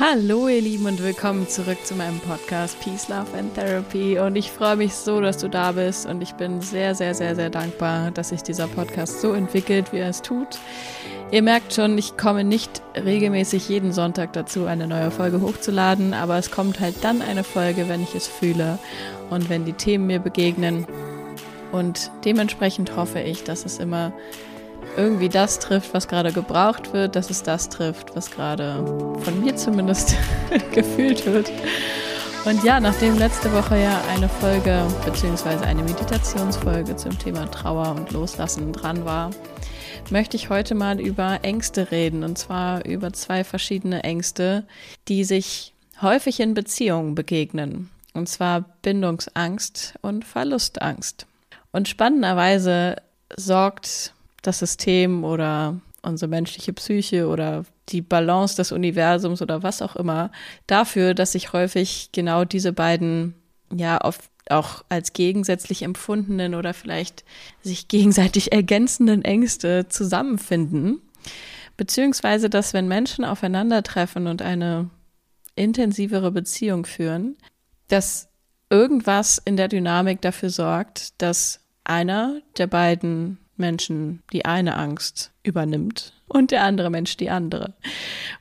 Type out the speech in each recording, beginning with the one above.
Hallo ihr Lieben und willkommen zurück zu meinem Podcast Peace, Love and Therapy. Und ich freue mich so, dass du da bist. Und ich bin sehr, sehr, sehr, sehr dankbar, dass sich dieser Podcast so entwickelt, wie er es tut. Ihr merkt schon, ich komme nicht regelmäßig jeden Sonntag dazu, eine neue Folge hochzuladen, aber es kommt halt dann eine Folge, wenn ich es fühle und wenn die Themen mir begegnen. Und dementsprechend hoffe ich, dass es immer irgendwie das trifft, was gerade gebraucht wird, dass es das trifft, was gerade von mir zumindest gefühlt wird. Und ja, nachdem letzte Woche ja eine Folge beziehungsweise eine Meditationsfolge zum Thema Trauer und Loslassen dran war, möchte ich heute mal über Ängste reden. Und zwar über zwei verschiedene Ängste, die sich häufig in Beziehungen begegnen. Und zwar Bindungsangst und Verlustangst. Und spannenderweise sorgt das System oder unsere menschliche Psyche oder die Balance des Universums oder was auch immer dafür, dass sich häufig genau diese beiden ja oft auch als gegensätzlich empfundenen oder vielleicht sich gegenseitig ergänzenden Ängste zusammenfinden. Beziehungsweise, dass wenn Menschen aufeinandertreffen und eine intensivere Beziehung führen, dass irgendwas in der Dynamik dafür sorgt, dass einer der beiden Menschen die eine Angst übernimmt und der andere Mensch die andere.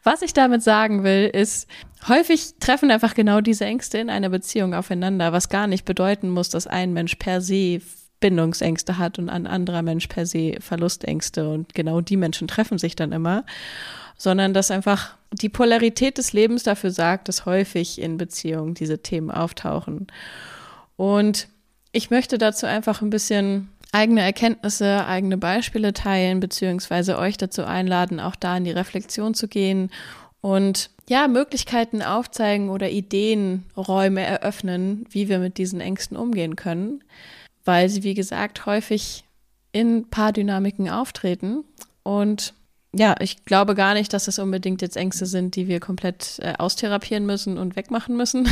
Was ich damit sagen will, ist, häufig treffen einfach genau diese Ängste in einer Beziehung aufeinander, was gar nicht bedeuten muss, dass ein Mensch per se Bindungsängste hat und ein anderer Mensch per se Verlustängste und genau die Menschen treffen sich dann immer, sondern dass einfach die Polarität des Lebens dafür sagt, dass häufig in Beziehungen diese Themen auftauchen. Und ich möchte dazu einfach ein bisschen eigene Erkenntnisse, eigene Beispiele teilen, beziehungsweise euch dazu einladen, auch da in die Reflexion zu gehen und ja, Möglichkeiten aufzeigen oder Ideenräume eröffnen, wie wir mit diesen Ängsten umgehen können, weil sie, wie gesagt, häufig in Paardynamiken auftreten. Und ja, ich glaube gar nicht, dass es unbedingt jetzt Ängste sind, die wir komplett äh, austherapieren müssen und wegmachen müssen,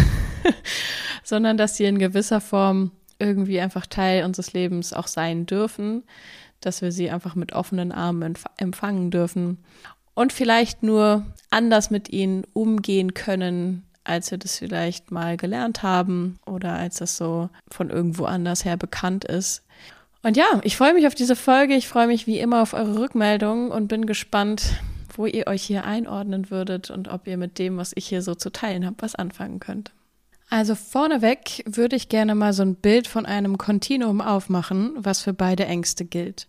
sondern dass sie in gewisser Form irgendwie einfach Teil unseres Lebens auch sein dürfen, dass wir sie einfach mit offenen Armen empfangen dürfen und vielleicht nur anders mit ihnen umgehen können, als wir das vielleicht mal gelernt haben oder als das so von irgendwo anders her bekannt ist. Und ja, ich freue mich auf diese Folge. Ich freue mich wie immer auf eure Rückmeldungen und bin gespannt, wo ihr euch hier einordnen würdet und ob ihr mit dem, was ich hier so zu teilen habe, was anfangen könnt. Also vorneweg würde ich gerne mal so ein Bild von einem Kontinuum aufmachen, was für beide Ängste gilt.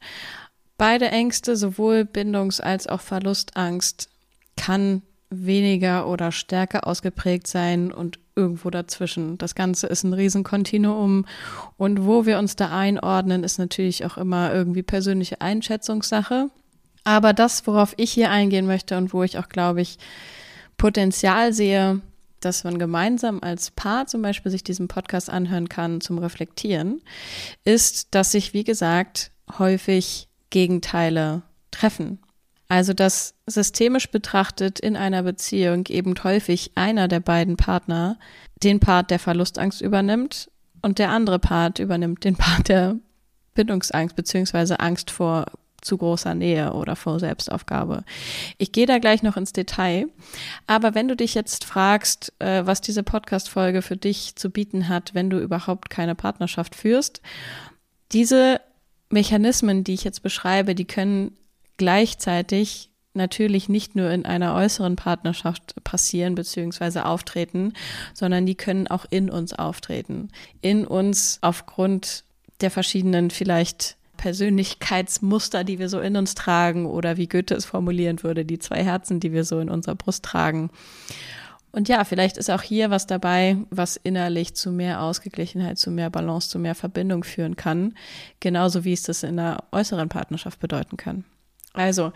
Beide Ängste, sowohl Bindungs- als auch Verlustangst, kann weniger oder stärker ausgeprägt sein und irgendwo dazwischen. Das Ganze ist ein Riesenkontinuum und wo wir uns da einordnen, ist natürlich auch immer irgendwie persönliche Einschätzungssache. Aber das, worauf ich hier eingehen möchte und wo ich auch, glaube ich, Potenzial sehe, dass man gemeinsam als Paar zum Beispiel sich diesen Podcast anhören kann zum Reflektieren, ist, dass sich, wie gesagt, häufig Gegenteile treffen. Also, dass systemisch betrachtet in einer Beziehung eben häufig einer der beiden Partner den Part der Verlustangst übernimmt und der andere Part übernimmt den Part der Bindungsangst beziehungsweise Angst vor zu großer Nähe oder vor Selbstaufgabe. Ich gehe da gleich noch ins Detail. Aber wenn du dich jetzt fragst, äh, was diese Podcast-Folge für dich zu bieten hat, wenn du überhaupt keine Partnerschaft führst, diese Mechanismen, die ich jetzt beschreibe, die können gleichzeitig natürlich nicht nur in einer äußeren Partnerschaft passieren bzw. auftreten, sondern die können auch in uns auftreten. In uns aufgrund der verschiedenen vielleicht Persönlichkeitsmuster, die wir so in uns tragen oder wie Goethe es formulieren würde, die zwei Herzen, die wir so in unserer Brust tragen. Und ja, vielleicht ist auch hier was dabei, was innerlich zu mehr Ausgeglichenheit, zu mehr Balance, zu mehr Verbindung führen kann, genauso wie es das in einer äußeren Partnerschaft bedeuten kann. Also,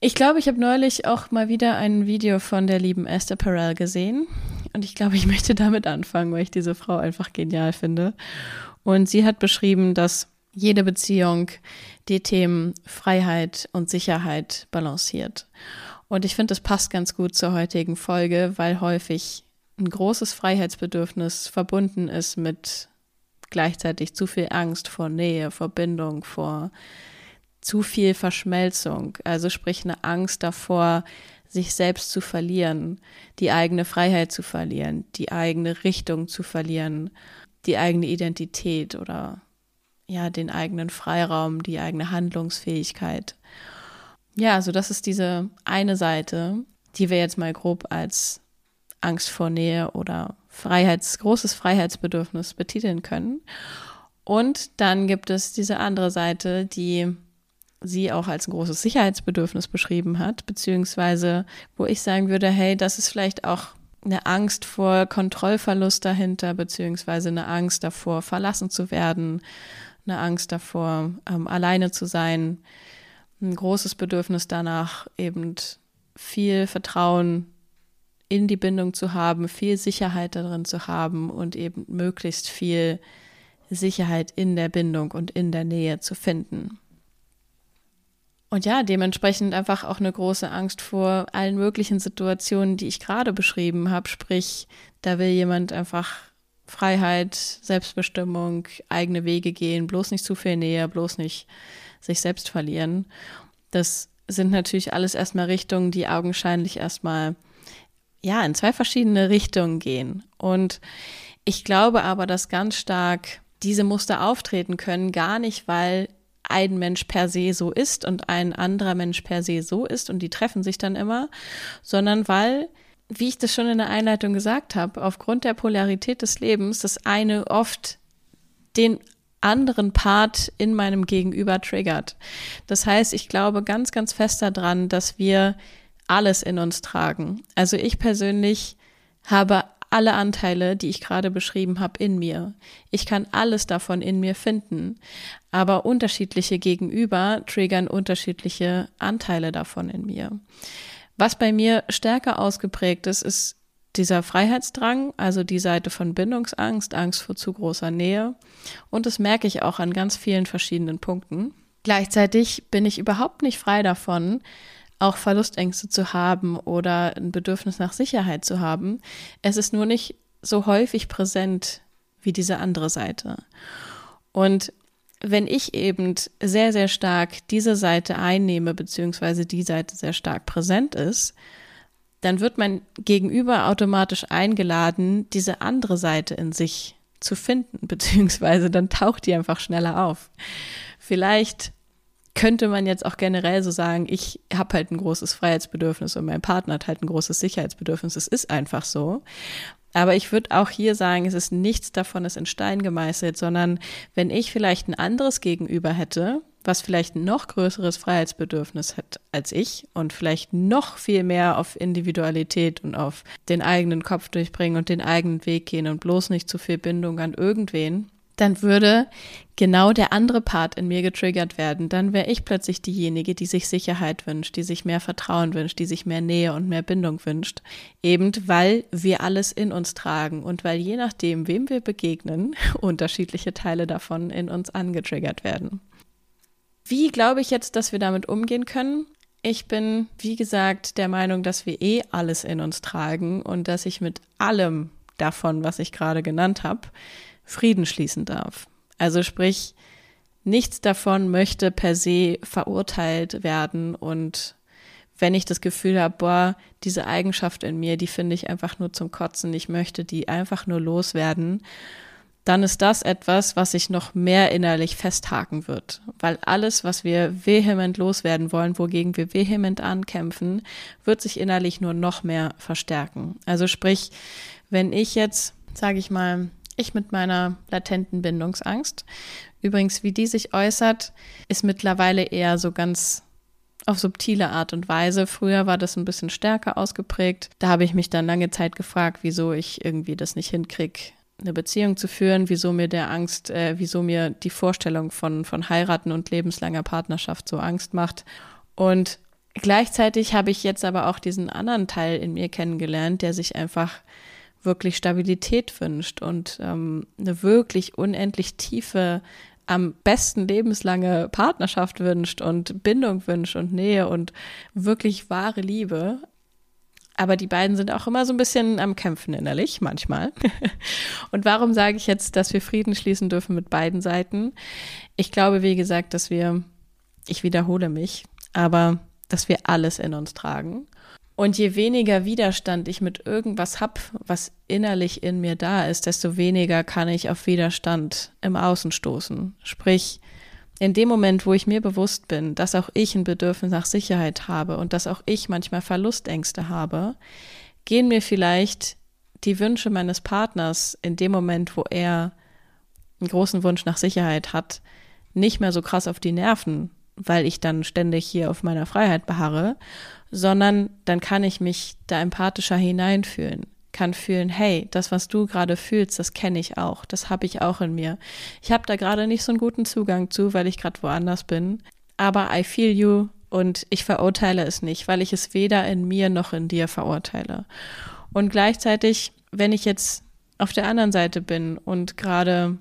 ich glaube, ich habe neulich auch mal wieder ein Video von der lieben Esther Perel gesehen. Und ich glaube, ich möchte damit anfangen, weil ich diese Frau einfach genial finde. Und sie hat beschrieben, dass jede Beziehung die Themen Freiheit und Sicherheit balanciert. Und ich finde, das passt ganz gut zur heutigen Folge, weil häufig ein großes Freiheitsbedürfnis verbunden ist mit gleichzeitig zu viel Angst vor Nähe, vor Bindung, vor zu viel Verschmelzung. Also sprich eine Angst davor, sich selbst zu verlieren, die eigene Freiheit zu verlieren, die eigene Richtung zu verlieren, die eigene Identität oder ja, den eigenen Freiraum, die eigene Handlungsfähigkeit. Ja, also das ist diese eine Seite, die wir jetzt mal grob als Angst vor Nähe oder Freiheits, großes Freiheitsbedürfnis betiteln können. Und dann gibt es diese andere Seite, die sie auch als ein großes Sicherheitsbedürfnis beschrieben hat, beziehungsweise wo ich sagen würde, hey, das ist vielleicht auch eine Angst vor Kontrollverlust dahinter, beziehungsweise eine Angst davor, verlassen zu werden, eine Angst davor, ähm, alleine zu sein, ein großes Bedürfnis danach, eben viel Vertrauen in die Bindung zu haben, viel Sicherheit darin zu haben und eben möglichst viel Sicherheit in der Bindung und in der Nähe zu finden. Und ja, dementsprechend einfach auch eine große Angst vor allen möglichen Situationen, die ich gerade beschrieben habe. Sprich, da will jemand einfach Freiheit, Selbstbestimmung, eigene Wege gehen, bloß nicht zu viel Nähe, bloß nicht sich selbst verlieren. Das sind natürlich alles erstmal Richtungen, die augenscheinlich erstmal ja in zwei verschiedene Richtungen gehen. Und ich glaube aber, dass ganz stark diese Muster auftreten können, gar nicht, weil ein Mensch per se so ist und ein anderer Mensch per se so ist und die treffen sich dann immer, sondern weil, wie ich das schon in der Einleitung gesagt habe, aufgrund der Polarität des Lebens das eine oft den anderen Part in meinem Gegenüber triggert. Das heißt, ich glaube ganz, ganz fest daran, dass wir alles in uns tragen. Also ich persönlich habe alle Anteile, die ich gerade beschrieben habe, in mir. Ich kann alles davon in mir finden, aber unterschiedliche Gegenüber triggern unterschiedliche Anteile davon in mir. Was bei mir stärker ausgeprägt ist, ist dieser Freiheitsdrang, also die Seite von Bindungsangst, Angst vor zu großer Nähe. Und das merke ich auch an ganz vielen verschiedenen Punkten. Gleichzeitig bin ich überhaupt nicht frei davon, auch Verlustängste zu haben oder ein Bedürfnis nach Sicherheit zu haben. Es ist nur nicht so häufig präsent wie diese andere Seite. Und wenn ich eben sehr, sehr stark diese Seite einnehme, beziehungsweise die Seite sehr stark präsent ist, dann wird mein Gegenüber automatisch eingeladen, diese andere Seite in sich zu finden, beziehungsweise dann taucht die einfach schneller auf. Vielleicht könnte man jetzt auch generell so sagen, ich habe halt ein großes Freiheitsbedürfnis und mein Partner hat halt ein großes Sicherheitsbedürfnis. Es ist einfach so. Aber ich würde auch hier sagen, es ist nichts davon ist in Stein gemeißelt, sondern wenn ich vielleicht ein anderes Gegenüber hätte, was vielleicht ein noch größeres Freiheitsbedürfnis hat als ich und vielleicht noch viel mehr auf Individualität und auf den eigenen Kopf durchbringen und den eigenen Weg gehen und bloß nicht zu viel Bindung an irgendwen, dann würde genau der andere Part in mir getriggert werden. Dann wäre ich plötzlich diejenige, die sich Sicherheit wünscht, die sich mehr Vertrauen wünscht, die sich mehr Nähe und mehr Bindung wünscht. Eben weil wir alles in uns tragen und weil je nachdem, wem wir begegnen, unterschiedliche Teile davon in uns angetriggert werden. Wie glaube ich jetzt, dass wir damit umgehen können? Ich bin, wie gesagt, der Meinung, dass wir eh alles in uns tragen und dass ich mit allem davon, was ich gerade genannt habe, Frieden schließen darf. Also sprich, nichts davon möchte per se verurteilt werden und wenn ich das Gefühl habe, boah, diese Eigenschaft in mir, die finde ich einfach nur zum Kotzen, ich möchte die einfach nur loswerden, dann ist das etwas, was sich noch mehr innerlich festhaken wird. Weil alles, was wir vehement loswerden wollen, wogegen wir vehement ankämpfen, wird sich innerlich nur noch mehr verstärken. Also sprich, wenn ich jetzt, sage ich mal, ich mit meiner latenten Bindungsangst. Übrigens, wie die sich äußert, ist mittlerweile eher so ganz auf subtile Art und Weise. Früher war das ein bisschen stärker ausgeprägt. Da habe ich mich dann lange Zeit gefragt, wieso ich irgendwie das nicht hinkriege, eine Beziehung zu führen, wieso mir der Angst, äh, wieso mir die Vorstellung von, von heiraten und lebenslanger Partnerschaft so Angst macht. Und gleichzeitig habe ich jetzt aber auch diesen anderen Teil in mir kennengelernt, der sich einfach wirklich Stabilität wünscht und ähm, eine wirklich unendlich tiefe, am besten lebenslange Partnerschaft wünscht und Bindung wünscht und Nähe und wirklich wahre Liebe. Aber die beiden sind auch immer so ein bisschen am Kämpfen innerlich, manchmal. und warum sage ich jetzt, dass wir Frieden schließen dürfen mit beiden Seiten? Ich glaube, wie gesagt, dass wir, ich wiederhole mich, aber dass wir alles in uns tragen Und je weniger Widerstand ich mit irgendwas hab, was innerlich in mir da ist, desto weniger kann ich auf Widerstand im Außen stoßen. Sprich, in dem Moment, wo ich mir bewusst bin, dass auch ich ein Bedürfnis nach Sicherheit habe und dass auch ich manchmal Verlustängste habe, gehen mir vielleicht die Wünsche meines Partners in dem Moment, wo er einen großen Wunsch nach Sicherheit hat, nicht mehr so krass auf die Nerven, weil ich dann ständig hier auf meiner Freiheit beharre, sondern dann kann ich mich da empathischer hineinfühlen, kann fühlen, hey, das, was du gerade fühlst, das kenne ich auch, das habe ich auch in mir. Ich habe da gerade nicht so einen guten Zugang zu, weil ich gerade woanders bin, aber I feel you und ich verurteile es nicht, weil ich es weder in mir noch in dir verurteile. Und gleichzeitig, wenn ich jetzt auf der anderen Seite bin und gerade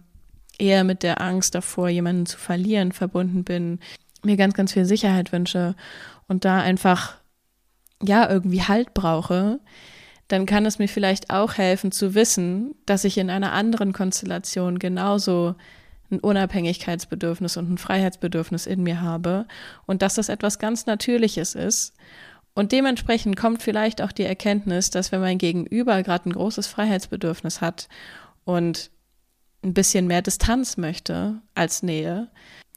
eher mit der Angst davor, jemanden zu verlieren, verbunden bin, mir ganz, ganz viel Sicherheit wünsche und da einfach, ja, irgendwie Halt brauche, dann kann es mir vielleicht auch helfen zu wissen, dass ich in einer anderen Konstellation genauso ein Unabhängigkeitsbedürfnis und ein Freiheitsbedürfnis in mir habe und dass das etwas ganz Natürliches ist. Und dementsprechend kommt vielleicht auch die Erkenntnis, dass wenn mein Gegenüber gerade ein großes Freiheitsbedürfnis hat und ein bisschen mehr Distanz möchte als Nähe,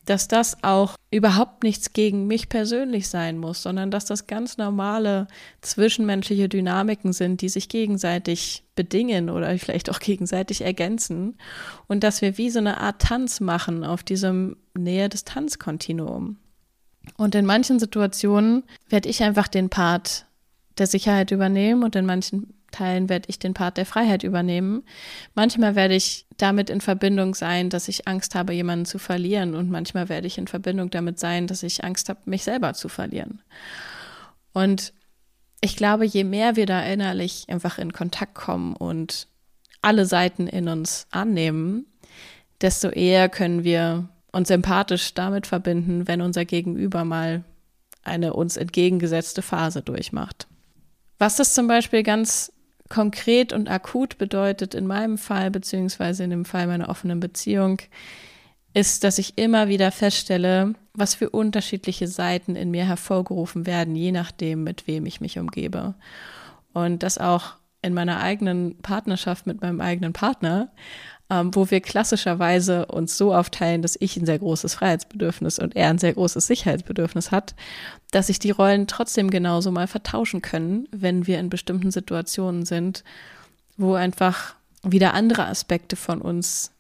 dass das auch überhaupt nichts gegen mich persönlich sein muss, sondern dass das ganz normale zwischenmenschliche Dynamiken sind, die sich gegenseitig bedingen oder vielleicht auch gegenseitig ergänzen und dass wir wie so eine Art Tanz machen auf diesem Nähe-Distanz-Kontinuum. Und in manchen Situationen werde ich einfach den Part der Sicherheit übernehmen und in manchen Teilen werde ich den Part der Freiheit übernehmen. Manchmal werde ich damit in Verbindung sein, dass ich Angst habe, jemanden zu verlieren. Und manchmal werde ich in Verbindung damit sein, dass ich Angst habe, mich selber zu verlieren. Und ich glaube, je mehr wir da innerlich einfach in Kontakt kommen und alle Seiten in uns annehmen, desto eher können wir uns empathisch damit verbinden, wenn unser Gegenüber mal eine uns entgegengesetzte Phase durchmacht. Was das zum Beispiel ganz konkret und akut bedeutet in meinem Fall, beziehungsweise in dem Fall meiner offenen Beziehung, ist, dass ich immer wieder feststelle, was für unterschiedliche Seiten in mir hervorgerufen werden, je nachdem, mit wem ich mich umgebe. Und das auch in meiner eigenen Partnerschaft mit meinem eigenen Partner ähm, wo wir klassischerweise uns so aufteilen, dass ich ein sehr großes Freiheitsbedürfnis und er ein sehr großes Sicherheitsbedürfnis hat, dass sich die Rollen trotzdem genauso mal vertauschen können, wenn wir in bestimmten Situationen sind, wo einfach wieder andere Aspekte von uns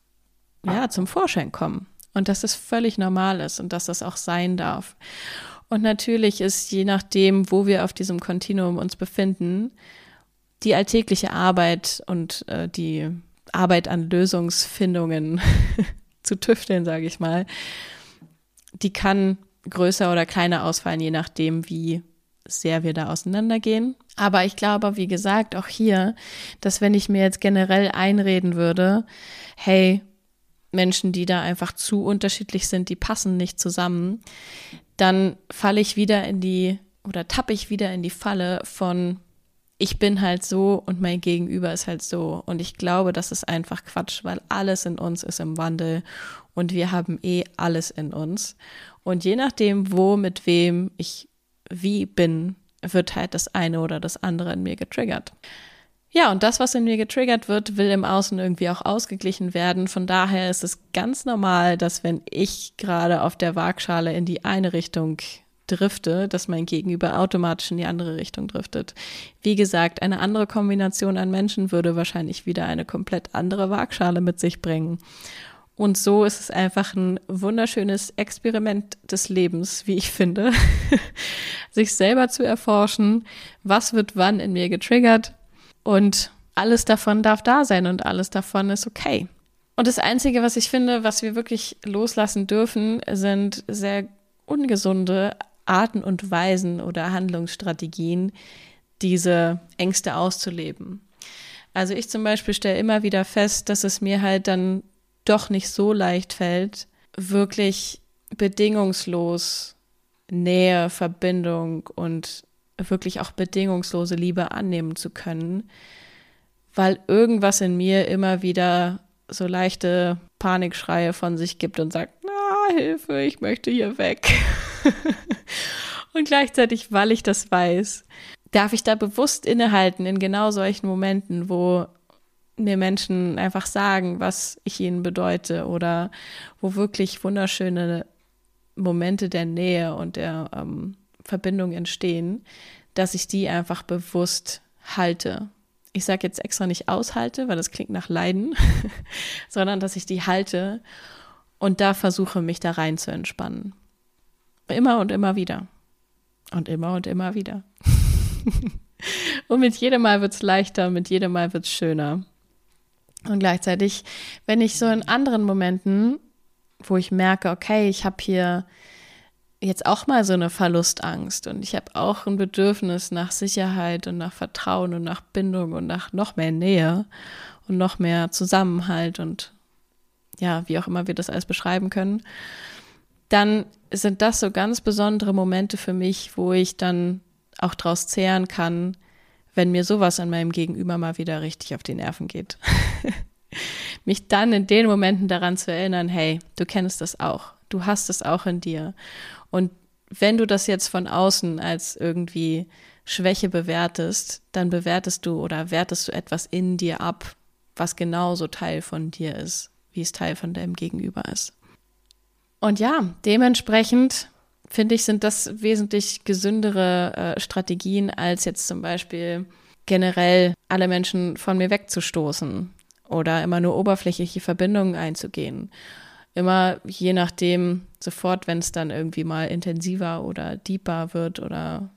ja zum Vorschein kommen und dass das völlig normal ist und dass das auch sein darf. Und natürlich ist je nachdem, wo wir auf diesem Kontinuum uns befinden, die alltägliche Arbeit und äh, die Arbeit an Lösungsfindungen zu tüfteln, sage ich mal, die kann größer oder kleiner ausfallen, je nachdem, wie sehr wir da auseinandergehen. Aber ich glaube, wie gesagt, auch hier, dass wenn ich mir jetzt generell einreden würde, hey, Menschen, die da einfach zu unterschiedlich sind, die passen nicht zusammen, dann falle ich wieder in die oder tappe ich wieder in die Falle von ich bin halt so und mein Gegenüber ist halt so. Und ich glaube, das ist einfach Quatsch, weil alles in uns ist im Wandel und wir haben eh alles in uns. Und je nachdem, wo, mit wem ich wie bin, wird halt das eine oder das andere in mir getriggert. Ja, und das, was in mir getriggert wird, will im Außen irgendwie auch ausgeglichen werden. Von daher ist es ganz normal, dass wenn ich gerade auf der Waagschale in die eine Richtung drifte, dass mein Gegenüber automatisch in die andere Richtung driftet. Wie gesagt, eine andere Kombination an Menschen würde wahrscheinlich wieder eine komplett andere Waagschale mit sich bringen. Und so ist es einfach ein wunderschönes Experiment des Lebens, wie ich finde, sich selber zu erforschen, was wird wann in mir getriggert und alles davon darf da sein und alles davon ist okay. Und das Einzige, was ich finde, was wir wirklich loslassen dürfen, sind sehr ungesunde Arten und Weisen oder Handlungsstrategien, diese Ängste auszuleben. Also ich zum Beispiel stelle immer wieder fest, dass es mir halt dann doch nicht so leicht fällt, wirklich bedingungslos Nähe, Verbindung und wirklich auch bedingungslose Liebe annehmen zu können, weil irgendwas in mir immer wieder so leichte Panikschreie von sich gibt und sagt, na, Hilfe, ich möchte hier weg. und gleichzeitig, weil ich das weiß, darf ich da bewusst innehalten in genau solchen Momenten, wo mir Menschen einfach sagen, was ich ihnen bedeute oder wo wirklich wunderschöne Momente der Nähe und der ähm, Verbindung entstehen, dass ich die einfach bewusst halte. Ich sage jetzt extra nicht aushalte, weil das klingt nach Leiden, sondern dass ich die halte und da versuche, mich da rein zu entspannen. Immer und immer wieder. Und immer und immer wieder. und mit jedem Mal wird es leichter, mit jedem Mal wird es schöner. Und gleichzeitig, wenn ich so in anderen Momenten, wo ich merke, okay, ich habe hier jetzt auch mal so eine Verlustangst und ich habe auch ein Bedürfnis nach Sicherheit und nach Vertrauen und nach Bindung und nach noch mehr Nähe und noch mehr Zusammenhalt und ja, wie auch immer wir das alles beschreiben können, dann sind das so ganz besondere Momente für mich, wo ich dann auch draus zehren kann, wenn mir sowas an meinem Gegenüber mal wieder richtig auf die Nerven geht. Mich dann in den Momenten daran zu erinnern, hey, du kennst das auch, du hast es auch in dir. Und wenn du das jetzt von außen als irgendwie Schwäche bewertest, dann bewertest du oder wertest du etwas in dir ab, was genauso Teil von dir ist, wie es Teil von deinem Gegenüber ist. Und ja, dementsprechend finde ich, sind das wesentlich gesündere äh, Strategien, als jetzt zum Beispiel generell alle Menschen von mir wegzustoßen oder immer nur oberflächliche Verbindungen einzugehen. Immer je nachdem, sofort, wenn es dann irgendwie mal intensiver oder deeper wird oder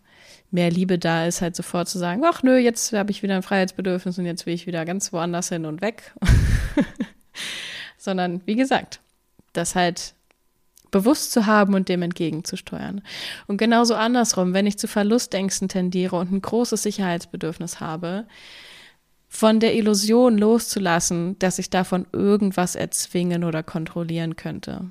mehr Liebe da ist, halt sofort zu sagen, ach nö, jetzt habe ich wieder ein Freiheitsbedürfnis und jetzt will ich wieder ganz woanders hin und weg. Sondern wie gesagt, das halt bewusst zu haben und dem entgegenzusteuern. Und genauso andersrum, wenn ich zu Verlustängsten tendiere und ein großes Sicherheitsbedürfnis habe, von der Illusion loszulassen, dass ich davon irgendwas erzwingen oder kontrollieren könnte.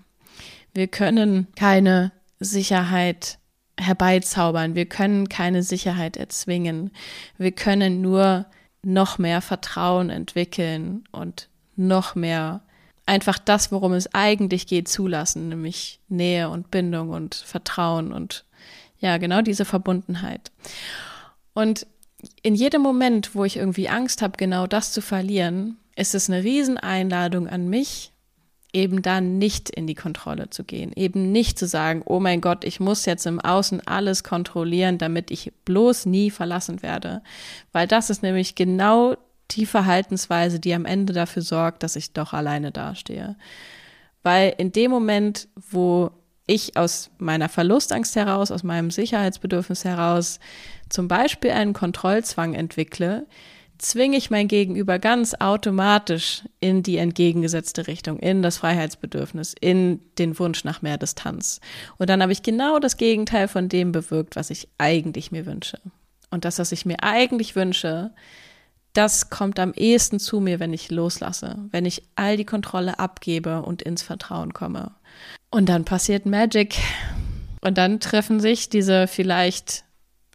Wir können keine Sicherheit herbeizaubern. Wir können keine Sicherheit erzwingen. Wir können nur noch mehr Vertrauen entwickeln und noch mehr einfach das, worum es eigentlich geht, zulassen, nämlich Nähe und Bindung und Vertrauen und ja, genau diese Verbundenheit. Und in jedem Moment, wo ich irgendwie Angst habe, genau das zu verlieren, ist es eine Rieseneinladung an mich, eben dann nicht in die Kontrolle zu gehen, eben nicht zu sagen, oh mein Gott, ich muss jetzt im Außen alles kontrollieren, damit ich bloß nie verlassen werde, weil das ist nämlich genau die Verhaltensweise, die am Ende dafür sorgt, dass ich doch alleine dastehe. Weil in dem Moment, wo ich aus meiner Verlustangst heraus, aus meinem Sicherheitsbedürfnis heraus zum Beispiel einen Kontrollzwang entwickle, zwinge ich mein Gegenüber ganz automatisch in die entgegengesetzte Richtung, in das Freiheitsbedürfnis, in den Wunsch nach mehr Distanz. Und dann habe ich genau das Gegenteil von dem bewirkt, was ich eigentlich mir wünsche. Und das, was ich mir eigentlich wünsche, das kommt am ehesten zu mir, wenn ich loslasse, wenn ich all die Kontrolle abgebe und ins Vertrauen komme. Und dann passiert Magic. Und dann treffen sich diese vielleicht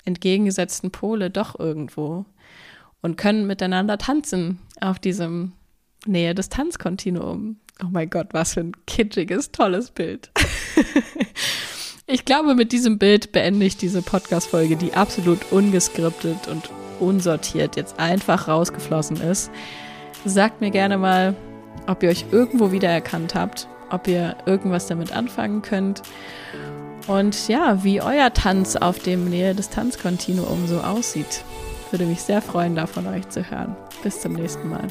entgegengesetzten Pole doch irgendwo und können miteinander tanzen auf diesem Nähe des Tanzkontinuum. Oh mein Gott, was für ein kitschiges, tolles Bild. ich glaube, mit diesem Bild beende ich diese Podcast-Folge, die absolut ungeskriptet und unsortiert jetzt einfach rausgeflossen ist. Sagt mir gerne mal, ob ihr euch irgendwo wiedererkannt habt, ob ihr irgendwas damit anfangen könnt. Und ja, wie euer Tanz auf dem Nähe des Tanzkontinuum so aussieht. Würde mich sehr freuen, da von euch zu hören. Bis zum nächsten Mal.